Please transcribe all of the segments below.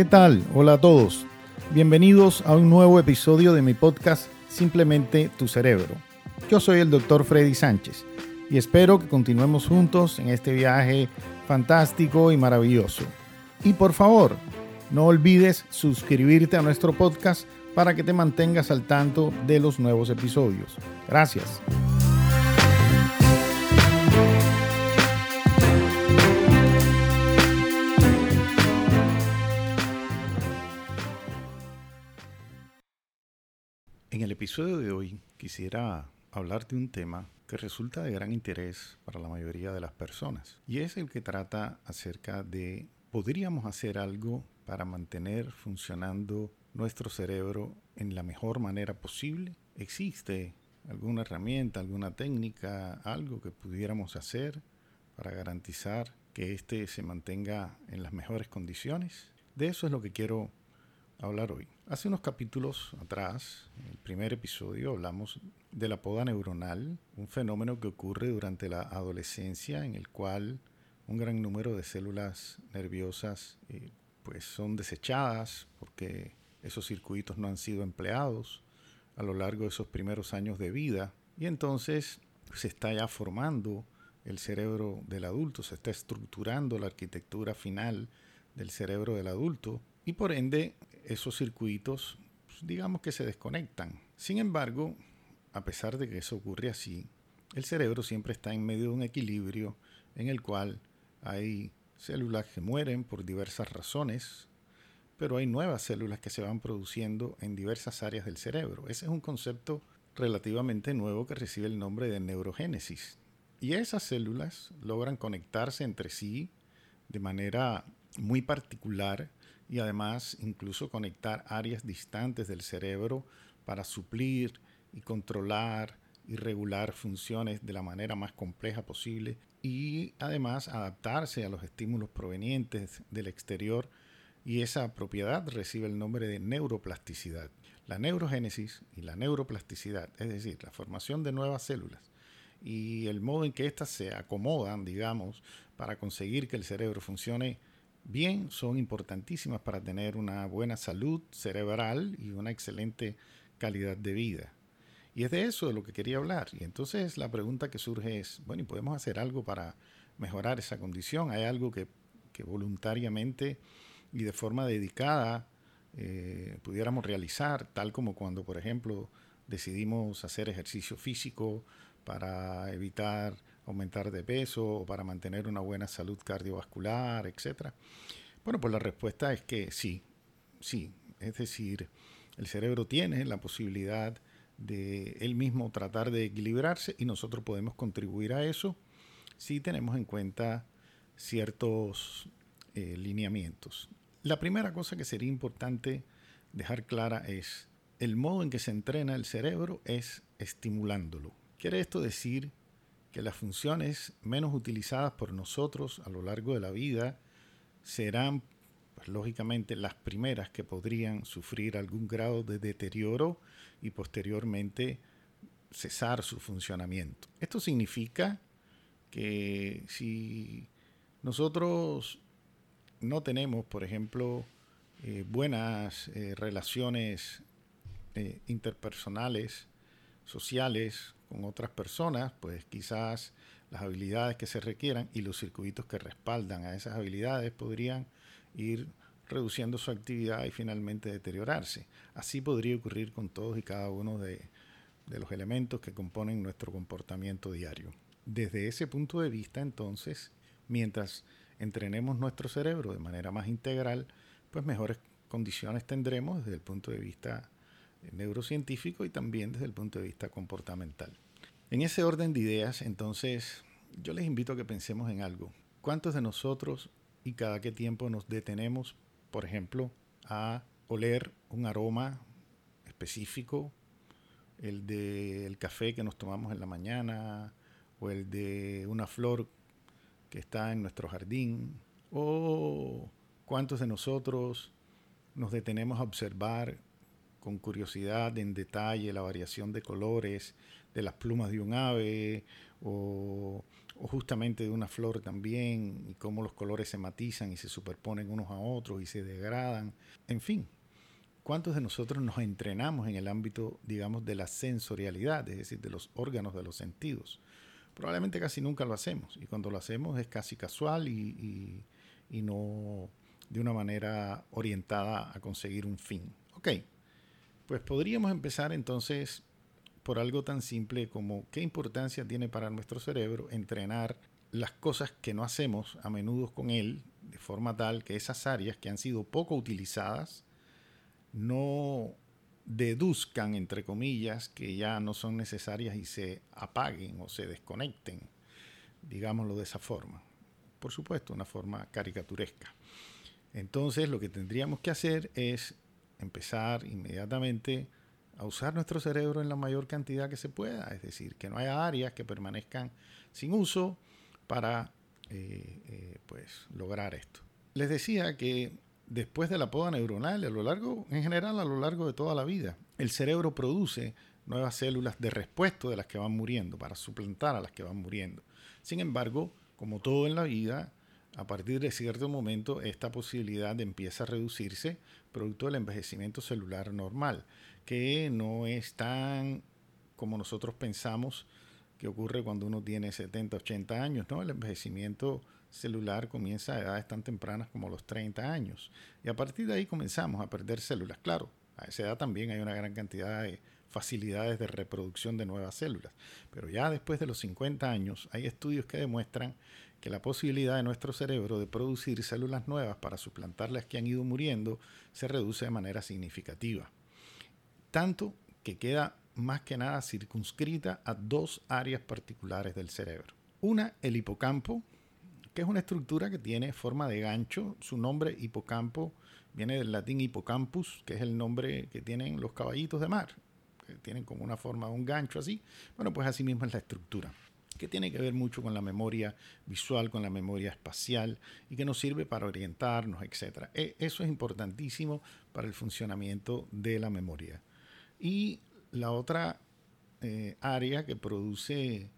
¿Qué tal? Hola a todos. Bienvenidos a un nuevo episodio de mi podcast Simplemente tu cerebro. Yo soy el doctor Freddy Sánchez y espero que continuemos juntos en este viaje fantástico y maravilloso. Y por favor, no olvides suscribirte a nuestro podcast para que te mantengas al tanto de los nuevos episodios. Gracias. En el episodio de hoy quisiera hablarte de un tema que resulta de gran interés para la mayoría de las personas y es el que trata acerca de ¿podríamos hacer algo para mantener funcionando nuestro cerebro en la mejor manera posible? ¿Existe alguna herramienta, alguna técnica, algo que pudiéramos hacer para garantizar que éste se mantenga en las mejores condiciones? De eso es lo que quiero hablar hoy. Hace unos capítulos atrás, en el primer episodio, hablamos de la poda neuronal, un fenómeno que ocurre durante la adolescencia en el cual un gran número de células nerviosas eh, pues son desechadas porque esos circuitos no han sido empleados a lo largo de esos primeros años de vida y entonces se está ya formando el cerebro del adulto, se está estructurando la arquitectura final del cerebro del adulto y por ende esos circuitos pues, digamos que se desconectan. Sin embargo, a pesar de que eso ocurre así, el cerebro siempre está en medio de un equilibrio en el cual hay células que mueren por diversas razones, pero hay nuevas células que se van produciendo en diversas áreas del cerebro. Ese es un concepto relativamente nuevo que recibe el nombre de neurogénesis. Y esas células logran conectarse entre sí de manera muy particular y además incluso conectar áreas distantes del cerebro para suplir y controlar y regular funciones de la manera más compleja posible y además adaptarse a los estímulos provenientes del exterior y esa propiedad recibe el nombre de neuroplasticidad. La neurogénesis y la neuroplasticidad, es decir, la formación de nuevas células y el modo en que éstas se acomodan, digamos, para conseguir que el cerebro funcione bien son importantísimas para tener una buena salud cerebral y una excelente calidad de vida. Y es de eso de lo que quería hablar. Y entonces la pregunta que surge es, bueno, ¿y podemos hacer algo para mejorar esa condición? ¿Hay algo que, voluntariamente y de forma dedicada eh, pudiéramos realizar, tal como cuando, por ejemplo, decidimos hacer ejercicio físico para evitar aumentar de peso o para mantener una buena salud cardiovascular, etcétera? Bueno, pues la respuesta es que sí, sí. Es decir, el cerebro tiene la posibilidad de él mismo tratar de equilibrarse y nosotros podemos contribuir a eso si tenemos en cuenta ciertos eh, lineamientos. La primera cosa que sería importante dejar clara es el modo en que se entrena el cerebro es estimulándolo. Quiere esto decir que las funciones menos utilizadas por nosotros a lo largo de la vida serán, pues, lógicamente, las primeras que podrían sufrir algún grado de deterioro y posteriormente cesar su funcionamiento. Esto significa que si nosotros no tenemos, por ejemplo, eh, buenas eh, relaciones eh, interpersonales, sociales con otras personas, pues quizás las habilidades que se requieran y los circuitos que respaldan a esas habilidades podrían ir reduciendo su actividad y finalmente deteriorarse. Así podría ocurrir con todos y cada uno de, los elementos que componen nuestro comportamiento diario. Desde ese punto de vista, entonces, mientras entrenemos nuestro cerebro de manera más integral, pues mejores condiciones tendremos desde el punto de vista neurocientífico y también desde el punto de vista comportamental. En ese orden de ideas, entonces, yo les invito a que pensemos en algo. ¿Cuántos de nosotros y cada qué tiempo nos detenemos, por ejemplo, a oler un aroma específico, el del café que nos tomamos en la mañana o el de una flor que está en nuestro jardín? ¿O cuántos de nosotros nos detenemos a observar con curiosidad en detalle la variación de colores de las plumas de un ave o, justamente de una flor también y cómo los colores se matizan y se superponen unos a otros y se degradan. En fin, ¿cuántos de nosotros nos entrenamos en el ámbito, digamos, de la sensorialidad, es decir, de los órganos de los sentidos? Probablemente casi nunca lo hacemos y cuando lo hacemos es casi casual y, y, no de una manera orientada a conseguir un fin. Ok, pues podríamos empezar entonces por algo tan simple como qué importancia tiene para nuestro cerebro entrenar las cosas que no hacemos a menudo con él, de forma tal que esas áreas que han sido poco utilizadas no deduzcan, entre comillas, que ya no son necesarias y se apaguen o se desconecten, digámoslo de esa forma. Por supuesto, una forma caricaturesca. Entonces lo que tendríamos que hacer es empezar inmediatamente a usar nuestro cerebro en la mayor cantidad que se pueda, es decir, que no haya áreas que permanezcan sin uso para eh, eh, pues, lograr esto. Les decía que después de la poda neuronal, a lo largo, en general a lo largo de toda la vida, el cerebro produce nuevas células de repuesto de las que van muriendo, para suplantar a las que van muriendo. Sin embargo, como todo en la vida, a partir de cierto momento esta posibilidad empieza a reducirse producto del envejecimiento celular normal, que no es tan como nosotros pensamos que ocurre cuando uno tiene 70, 80 años, ¿no? El envejecimiento celular comienza a edades tan tempranas como los 30 años. Y a partir de ahí comenzamos a perder células. Claro, a esa edad también hay una gran cantidad de facilidades de reproducción de nuevas células. Pero ya después de los 50 años hay estudios que demuestran que la posibilidad de nuestro cerebro de producir células nuevas para suplantar las que han ido muriendo se reduce de manera significativa. Tanto que queda más que nada circunscrita a dos áreas particulares del cerebro. Una, el hipocampo, que es una estructura que tiene forma de gancho. Su nombre hipocampo viene del latín hippocampus, que es el nombre que tienen los caballitos de mar, que tienen como una forma de un gancho así. Bueno, pues así mismo es la estructura que tiene que ver mucho con la memoria visual, con la memoria espacial y que nos sirve para orientarnos, etc. E, eso es importantísimo para el funcionamiento de la memoria. Y la otra eh, área que produce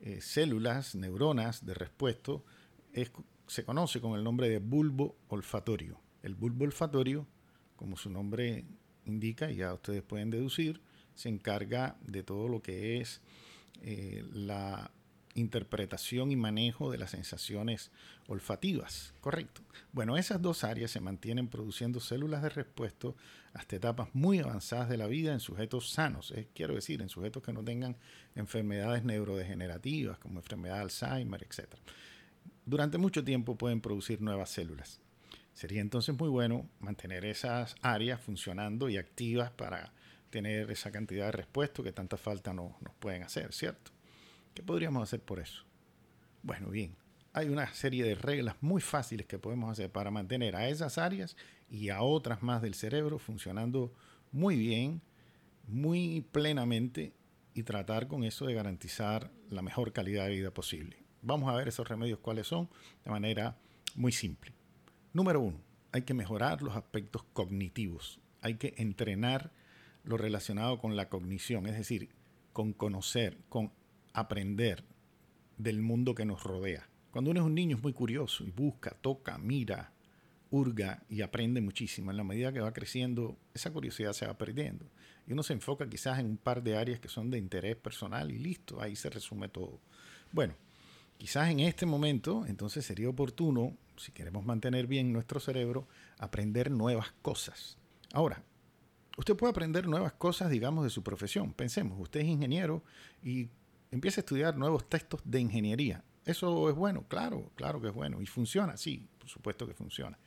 eh, células, neuronas de respuesto, se conoce con el nombre de bulbo olfatorio. El bulbo olfatorio, como su nombre indica, ya ustedes pueden deducir, se encarga de todo lo que es eh, la interpretación y manejo de las sensaciones olfativas. Correcto. Bueno, esas dos áreas se mantienen produciendo células de repuesto hasta etapas muy avanzadas de la vida en sujetos sanos, quiero decir, en sujetos que no tengan enfermedades neurodegenerativas como enfermedad de Alzheimer, etc. Durante mucho tiempo pueden producir nuevas células. Sería entonces muy bueno mantener esas áreas funcionando y activas para tener esa cantidad de repuesto que tanta falta nos pueden hacer, ¿cierto? ¿Qué podríamos hacer por eso? Bueno, bien, hay una serie de reglas muy fáciles que podemos hacer para mantener a esas áreas y a otras más del cerebro funcionando muy bien, muy plenamente y tratar con eso de garantizar la mejor calidad de vida posible. Vamos a ver esos remedios cuáles son de manera muy simple. Número uno, hay que mejorar los aspectos cognitivos. Hay que entrenar lo relacionado con la cognición, es decir, con conocer, con aprender del mundo que nos rodea. Cuando uno es un niño es muy curioso y busca, toca, mira, hurga y aprende muchísimo. En la medida que va creciendo, esa curiosidad se va perdiendo. Y uno se enfoca quizás en un par de áreas que son de interés personal y listo, ahí se resume todo. Bueno, quizás en este momento, entonces sería oportuno, si queremos mantener bien nuestro cerebro, aprender nuevas cosas. Ahora, usted puede aprender nuevas cosas, digamos, de su profesión. Pensemos, usted es ingeniero y empieza a estudiar nuevos textos de ingeniería. ¿Eso es bueno? Claro, claro que es bueno. ¿Y funciona? Sí, por supuesto que funciona.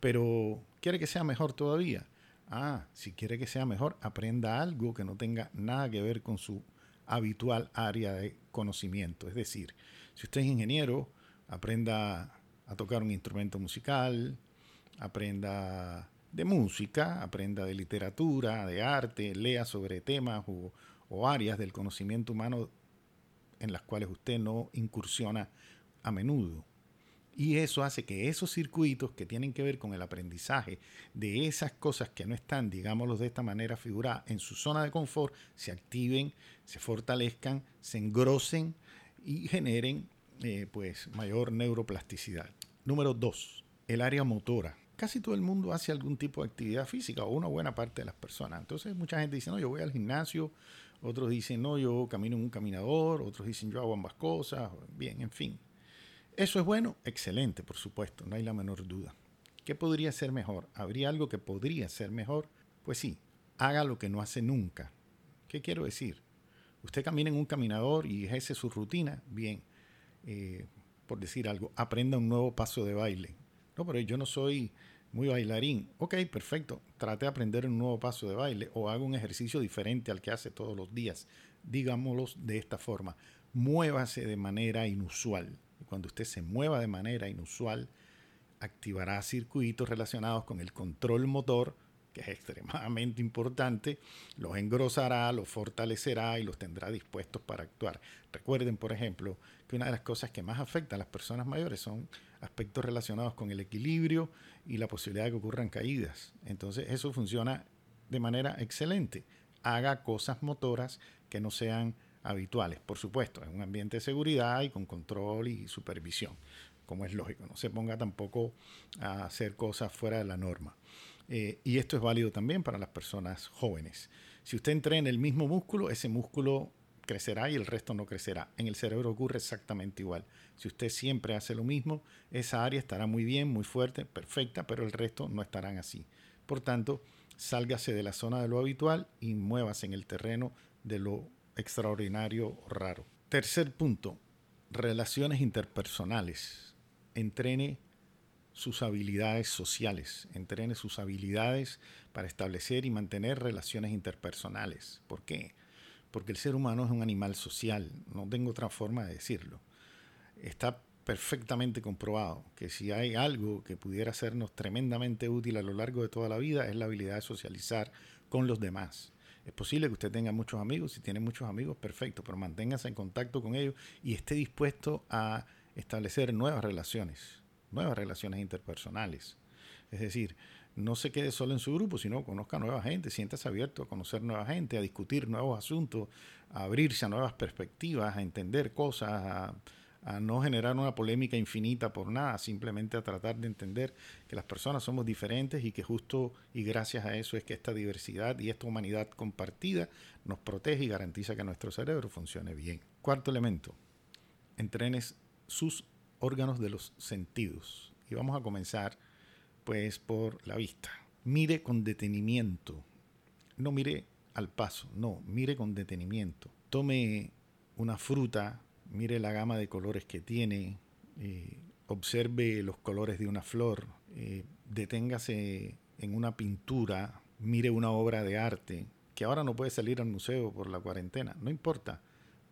Pero ¿quiere que sea mejor todavía? Ah, si quiere que sea mejor, aprenda algo que no tenga nada que ver con su habitual área de conocimiento. Es decir, si usted es ingeniero, aprenda a tocar un instrumento musical, aprenda de música, aprenda de literatura, de arte, lea sobre temas o, o áreas del conocimiento humano en las cuales usted no incursiona a menudo. Y eso hace que esos circuitos que tienen que ver con el aprendizaje de esas cosas que no están, digámoslo de esta manera figurada, en su zona de confort, se activen, se fortalezcan, se engrosen y generen eh, pues mayor neuroplasticidad. Número dos, el área motora. Casi todo el mundo hace algún tipo de actividad física o una buena parte de las personas. Entonces mucha gente dice, no, yo voy al gimnasio, otros dicen, no, yo camino en un caminador, otros dicen, yo hago ambas cosas. Bien, en fin. ¿Eso es bueno? Excelente, por supuesto, no hay la menor duda. ¿Qué podría ser mejor? ¿Habría algo que podría ser mejor? Pues sí, haga lo que no hace nunca. ¿Qué quiero decir? Usted camina en un caminador y ejerce su rutina, bien. Eh, por decir algo, aprenda un nuevo paso de baile. No, pero yo no soy muy bailarín. Ok, perfecto. Trate de aprender un nuevo paso de baile o haga un ejercicio diferente al que hace todos los días. Digámoslo de esta forma. Muévase de manera inusual. cuando usted se mueva de manera inusual, activará circuitos relacionados con el control motor, que es extremadamente importante, los engrosará, los fortalecerá y los tendrá dispuestos para actuar. Recuerden, por ejemplo, que una de las cosas que más afecta a las personas mayores son aspectos relacionados con el equilibrio y la posibilidad de que ocurran caídas. Entonces eso funciona de manera excelente. Haga cosas motoras que no sean habituales, por supuesto, en un ambiente de seguridad y con control y supervisión, como es lógico. No se ponga tampoco a hacer cosas fuera de la norma. Eh, y esto es válido también para las personas jóvenes. Si usted entrena el mismo músculo, ese músculo crecerá y el resto no crecerá. En el cerebro ocurre exactamente igual. Si usted siempre hace lo mismo, esa área estará muy bien, muy fuerte, perfecta, pero el resto no estarán así. Por tanto, sálgase de la zona de lo habitual y muévase en el terreno de lo extraordinario o raro. Tercer punto, relaciones interpersonales. Entrene sus habilidades sociales, entrene sus habilidades para establecer y mantener relaciones interpersonales. ¿Por qué? Porque el ser humano es un animal social, no tengo otra forma de decirlo. Está perfectamente comprobado que si hay algo que pudiera sernos tremendamente útil a lo largo de toda la vida es la habilidad de socializar con los demás. Es posible que usted tenga muchos amigos, si tiene muchos amigos, perfecto, pero manténgase en contacto con ellos y esté dispuesto a establecer nuevas relaciones, nuevas relaciones interpersonales. Es decir, no se quede solo en su grupo, sino conozca nueva gente, siéntase abierto a conocer nueva gente, a discutir nuevos asuntos, a abrirse a nuevas perspectivas, a entender cosas, a, no generar una polémica infinita por nada, simplemente a tratar de entender que las personas somos diferentes y que justo y gracias a eso es que esta diversidad y esta humanidad compartida nos protege y garantiza que nuestro cerebro funcione bien. Cuarto elemento, entrenes sus órganos de los sentidos. Y vamos a comenzar pues por la vista. Mire con detenimiento. No mire al paso, no, mire con detenimiento. Tome una fruta, mire la gama de colores que tiene, eh, observe los colores de una flor, eh, deténgase en una pintura, mire una obra de arte, que ahora no puede salir al museo por la cuarentena, no importa.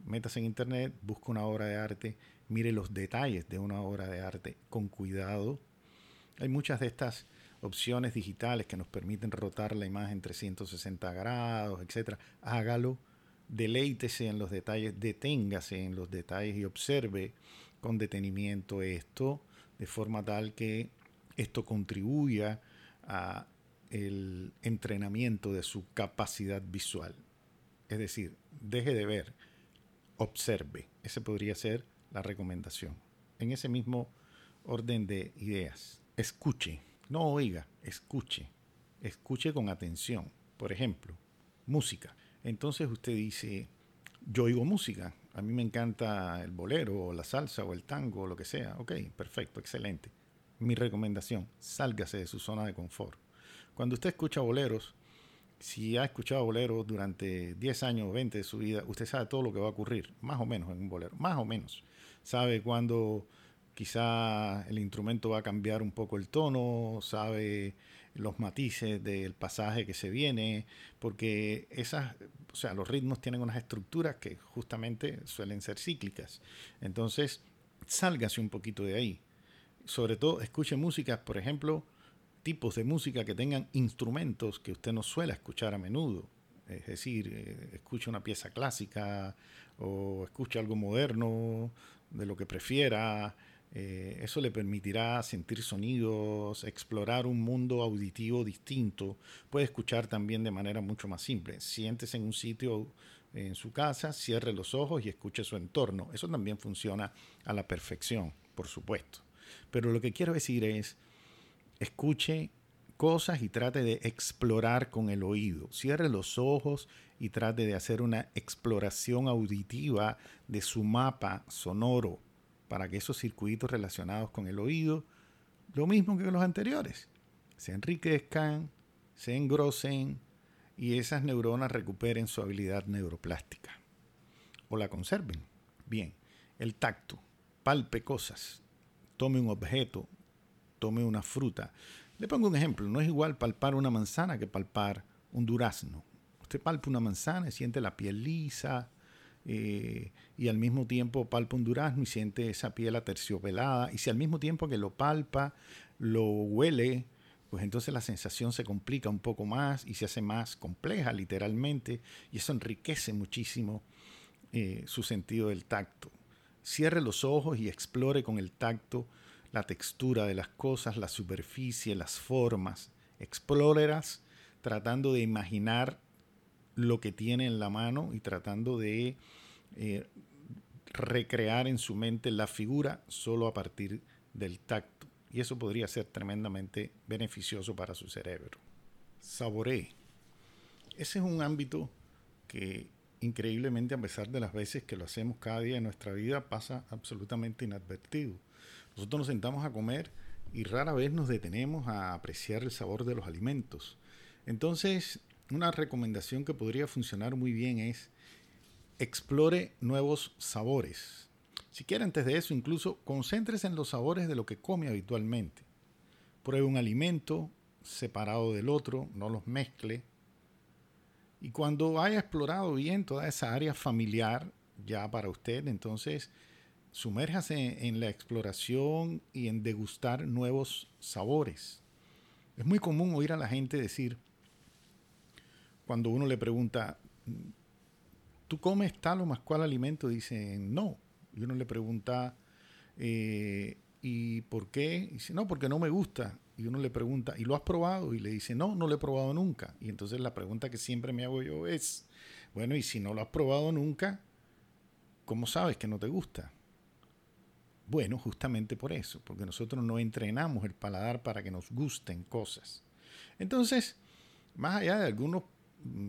Métase en internet, busque una obra de arte, mire los detalles de una obra de arte con cuidado, hay muchas de estas opciones digitales que nos permiten rotar la imagen 360 grados, etc. Hágalo, deleítese en los detalles, deténgase en los detalles y observe con detenimiento esto, de forma tal que esto contribuya a el entrenamiento de su capacidad visual. Es decir, deje de ver, observe. Esa podría ser la recomendación. En ese mismo orden de ideas escuche, no oiga, escuche, escuche con atención. Por ejemplo, música. Entonces usted dice, yo oigo música, a mí me encanta el bolero o la salsa o el tango o lo que sea. Ok, perfecto, excelente. Mi recomendación, sálgase de su zona de confort. Cuando usted escucha boleros, si ha escuchado boleros durante 10 años o 20 de su vida, usted sabe todo lo que va a ocurrir, más o menos en un bolero, más o menos. Sabe cuándo quizá el instrumento va a cambiar un poco el tono, sabe los matices del pasaje que se viene, porque esas, o sea, los ritmos tienen unas estructuras que justamente suelen ser cíclicas. Entonces, sálgase un poquito de ahí. Sobre todo, escuche música, por ejemplo, tipos de música que tengan instrumentos que usted no suele escuchar a menudo. Es decir, eh, escuche una pieza clásica o escuche algo moderno, de lo que prefiera, Eh, eso le permitirá sentir sonidos, explorar un mundo auditivo distinto. Puede escuchar también de manera mucho más simple. Siéntese en un sitio en su casa, cierre los ojos y escuche su entorno. Eso también funciona a la perfección, por supuesto. Pero lo que quiero decir es, escuche cosas y trate de explorar con el oído. Cierre los ojos y trate de hacer una exploración auditiva de su mapa sonoro para que esos circuitos relacionados con el oído, lo mismo que los anteriores, se enriquezcan, se engrosen y esas neuronas recuperen su habilidad neuroplástica o la conserven. Bien, el tacto, palpe cosas, tome un objeto, tome una fruta. Le pongo un ejemplo, no es igual palpar una manzana que palpar un durazno. Usted palpa una manzana y siente la piel lisa, eh, y al mismo tiempo palpa un durazno y siente esa piel aterciopelada, y si al mismo tiempo que lo palpa, lo huele, pues entonces la sensación se complica un poco más y se hace más compleja literalmente, y eso enriquece muchísimo eh, su sentido del tacto. Cierre los ojos y explore con el tacto la textura de las cosas, la superficie, las formas. Explórelas tratando de imaginar lo que tiene en la mano y tratando de eh, recrear en su mente la figura solo a partir del tacto. Y eso podría ser tremendamente beneficioso para su cerebro. Saboree. Ese es un ámbito que increíblemente a pesar de las veces que lo hacemos cada día en nuestra vida pasa absolutamente inadvertido. Nosotros nos sentamos a comer y rara vez nos detenemos a apreciar el sabor de los alimentos. Entonces, una recomendación que podría funcionar muy bien es explore nuevos sabores. Si quiere antes de eso, incluso concéntrese en los sabores de lo que come habitualmente. Pruebe un alimento separado del otro, no los mezcle. Y cuando haya explorado bien toda esa área familiar ya para usted, entonces sumérjase en la exploración y en degustar nuevos sabores. Es muy común oír a la gente decir, cuando uno le pregunta, ¿tú comes tal o más cual alimento? Dicen, no. Y uno le pregunta, eh, ¿y por qué? dice, no, porque no me gusta. Y uno le pregunta, ¿y lo has probado? Y le dice, no, no lo he probado nunca. Y entonces la pregunta que siempre me hago yo es, bueno, y si no lo has probado nunca, ¿cómo sabes que no te gusta? Bueno, justamente por eso, porque nosotros no entrenamos el paladar para que nos gusten cosas. Entonces, más allá de algunos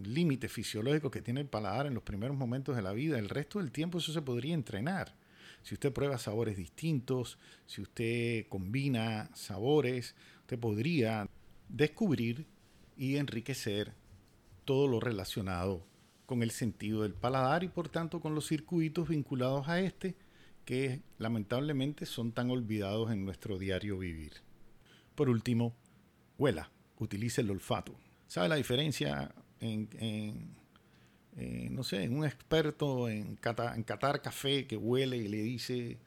límite fisiológico que tiene el paladar en los primeros momentos de la vida. El resto del tiempo eso se podría entrenar. Si usted prueba sabores distintos, si usted combina sabores, usted podría descubrir y enriquecer todo lo relacionado con el sentido del paladar y por tanto con los circuitos vinculados a este que lamentablemente son tan olvidados en nuestro diario vivir. Por último, huela, utilice el olfato. ¿Sabe la diferencia en, no sé, en un experto en, catar café que huele y le dice,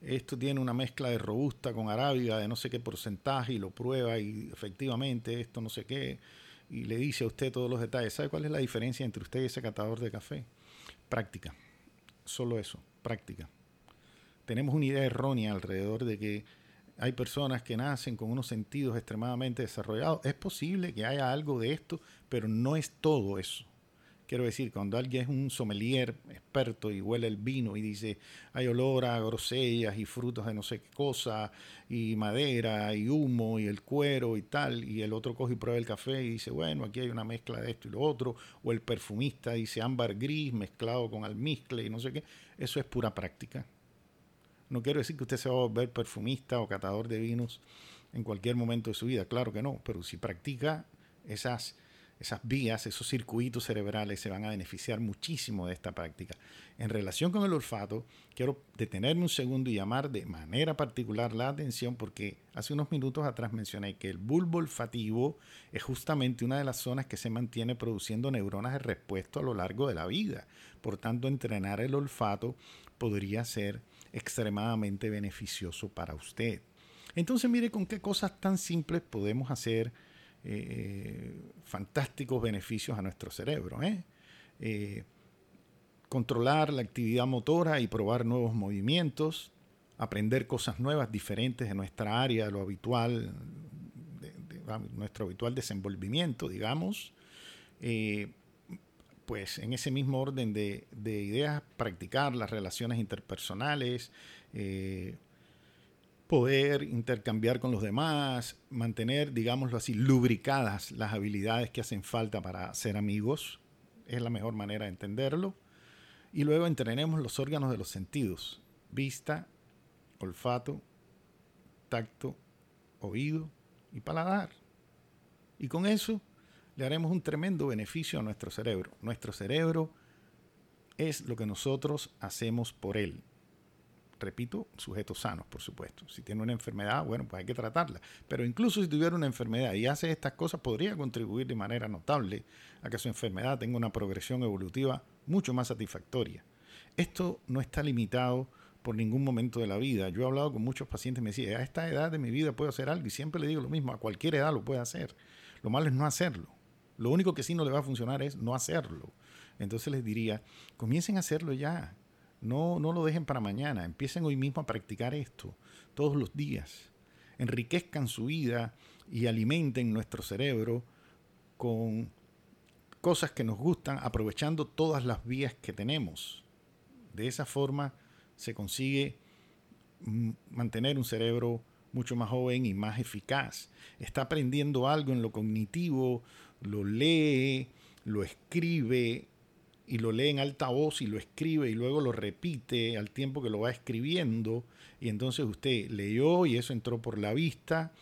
esto tiene una mezcla de robusta con arábiga de no sé qué porcentaje y lo prueba y efectivamente esto no sé qué y le dice a usted todos los detalles. ¿Sabe cuál es la diferencia entre usted y ese catador de café? Práctica. Solo eso, práctica. Tenemos una idea errónea alrededor de que hay personas que nacen con unos sentidos extremadamente desarrollados. Es posible que haya algo de esto, pero no es todo eso. Quiero decir, cuando alguien es un sommelier experto y huele el vino y dice, hay olor a grosellas y frutos de no sé qué cosa, y madera y humo y el cuero y tal, y el otro coge y prueba el café y dice, bueno, aquí hay una mezcla de esto y lo otro, o el perfumista dice ámbar gris mezclado con almizcle y no sé qué, eso es pura práctica. No quiero decir que usted se va a volver perfumista o catador de vinos en cualquier momento de su vida, claro que no, pero si practica esas, esas vías, esos circuitos cerebrales se van a beneficiar muchísimo de esta práctica. En relación con el olfato, quiero detenerme un segundo y llamar de manera particular la atención porque hace unos minutos atrás mencioné que el bulbo olfativo es justamente una de las zonas que se mantiene produciendo neuronas de respuesta a lo largo de la vida. Por tanto, entrenar el olfato podría ser extremadamente beneficioso para usted. Entonces mire con qué cosas tan simples podemos hacer eh, fantásticos beneficios a nuestro cerebro. ¿eh? Eh, controlar la actividad motora y probar nuevos movimientos, aprender cosas nuevas, diferentes de nuestra área, lo habitual, nuestro habitual desenvolvimiento, digamos. Eh, pues en ese mismo orden de, ideas, practicar las relaciones interpersonales, eh, poder intercambiar con los demás, mantener, digámoslo así, lubricadas las habilidades que hacen falta para ser amigos, es la mejor manera de entenderlo. Y luego entrenemos los órganos de los sentidos, vista, olfato, tacto, oído y paladar. Y con eso le haremos un tremendo beneficio a nuestro cerebro. Nuestro cerebro es lo que nosotros hacemos por él. Repito, sujetos sanos, por supuesto. Si tiene una enfermedad, bueno, pues hay que tratarla. Pero incluso si tuviera una enfermedad y hace estas cosas, podría contribuir de manera notable a que su enfermedad tenga una progresión evolutiva mucho más satisfactoria. Esto no está limitado por ningún momento de la vida. Yo he hablado con muchos pacientes me decían, a esta edad de mi vida puedo hacer algo y siempre le digo lo mismo, a cualquier edad lo puede hacer. Lo malo es no hacerlo. Lo único que sí no le va a funcionar es no hacerlo. Entonces les diría, comiencen a hacerlo ya. No, no lo dejen para mañana. Empiecen hoy mismo a practicar esto todos los días. Enriquezcan su vida y alimenten nuestro cerebro con cosas que nos gustan, aprovechando todas las vías que tenemos. De esa forma se consigue mantener un cerebro mucho más joven y más eficaz. Está aprendiendo algo en lo cognitivo, lo lee, lo escribe y lo lee en alta voz y lo escribe y luego lo repite al tiempo que lo va escribiendo y entonces usted leyó y eso entró por la vista,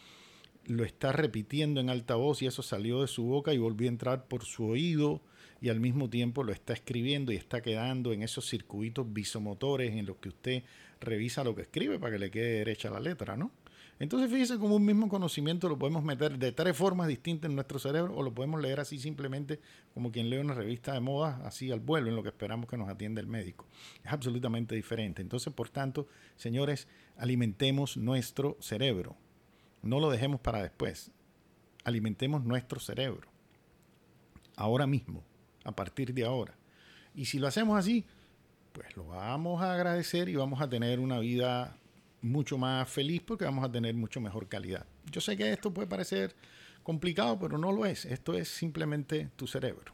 lo está repitiendo en alta voz y eso salió de su boca y volvió a entrar por su oído y al mismo tiempo lo está escribiendo y está quedando en esos circuitos visomotores en los que usted revisa lo que escribe para que le quede derecha la letra, ¿no? Entonces fíjese cómo un mismo conocimiento lo podemos meter de tres formas distintas en nuestro cerebro o lo podemos leer así simplemente como quien lee una revista de moda, así al vuelo, en lo que esperamos que nos atienda el médico. Es absolutamente diferente. Entonces, por tanto, señores, alimentemos nuestro cerebro. No lo dejemos para después. Alimentemos nuestro cerebro. Ahora mismo, a partir de ahora. Y si lo hacemos así, pues lo vamos a agradecer y vamos a tener una vida mucho más feliz porque vamos a tener mucho mejor calidad. Yo sé que esto puede parecer complicado, pero no lo es. Esto es simplemente tu cerebro.